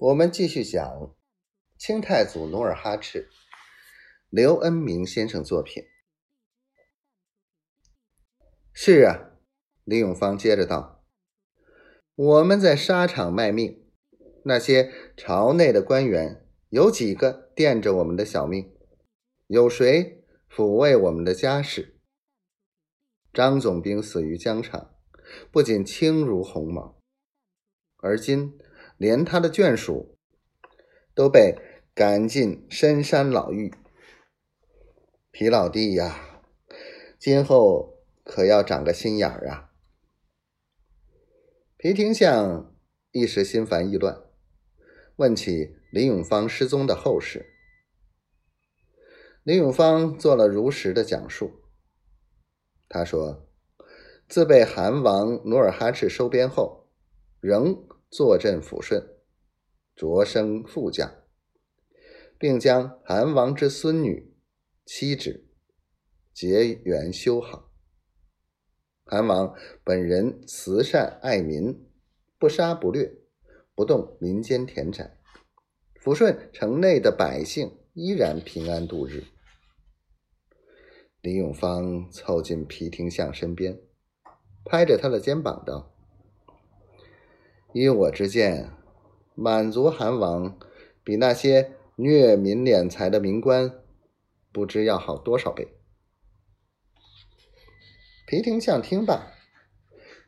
我们继续讲清太祖努尔哈赤，刘恩明先生作品。是啊，李永芳接着道：“我们在沙场卖命，那些朝内的官员有几个垫着我们的小命？有谁抚慰我们的家事？张总兵死于疆场，不仅轻如鸿毛，而今……”连他的眷属都被赶进深山老峪，皮老弟呀，今后可要长个心眼儿啊！皮廷相一时心烦意乱，问起林永芳失踪的后事。林永芳做了如实的讲述。他说，自被韩王努尔哈赤收编后，仍。坐镇抚顺，擢升副将，并将韩王之孙女、妻子结缘修好。韩王本人慈善爱民，不杀不掠，不动民间田产，抚顺城内的百姓依然平安度日。李永芳凑近皮廷相身边，拍着他的肩膀道。依我之见，满族韩王比那些虐民敛财的民官不知要好多少倍。皮廷相听罢，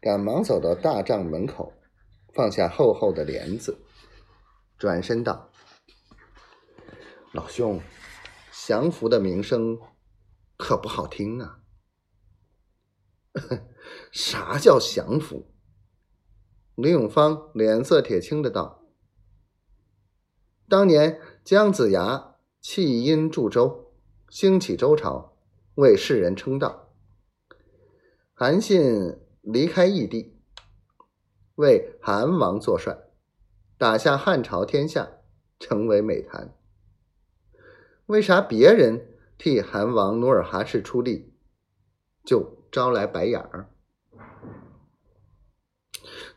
赶忙走到大帐门口，放下厚厚的帘子，转身道：“老兄，降服的名声可不好听啊！啥叫降服？”李永芳脸色铁青的道：“当年姜子牙弃殷助周，兴起周朝，为世人称道。韩信离开异地，为韩王作帅，打下汉朝天下，成为美谈。为啥别人替韩王努尔哈赤出力，就招来白眼儿？”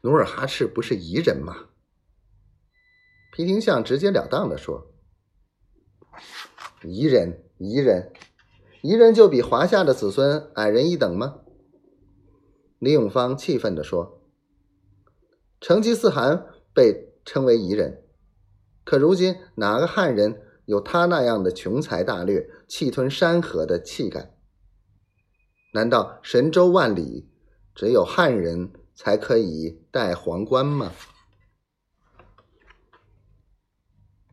努尔哈赤不是彝人吗？皮廷相直截了当的说：“彝人，彝人，彝人就比华夏的子孙矮人一等吗？”李永芳气愤的说：“成吉思汗被称为彝人，可如今哪个汉人有他那样的雄才大略、气吞山河的气概？难道神州万里只有汉人？”才可以戴皇冠吗？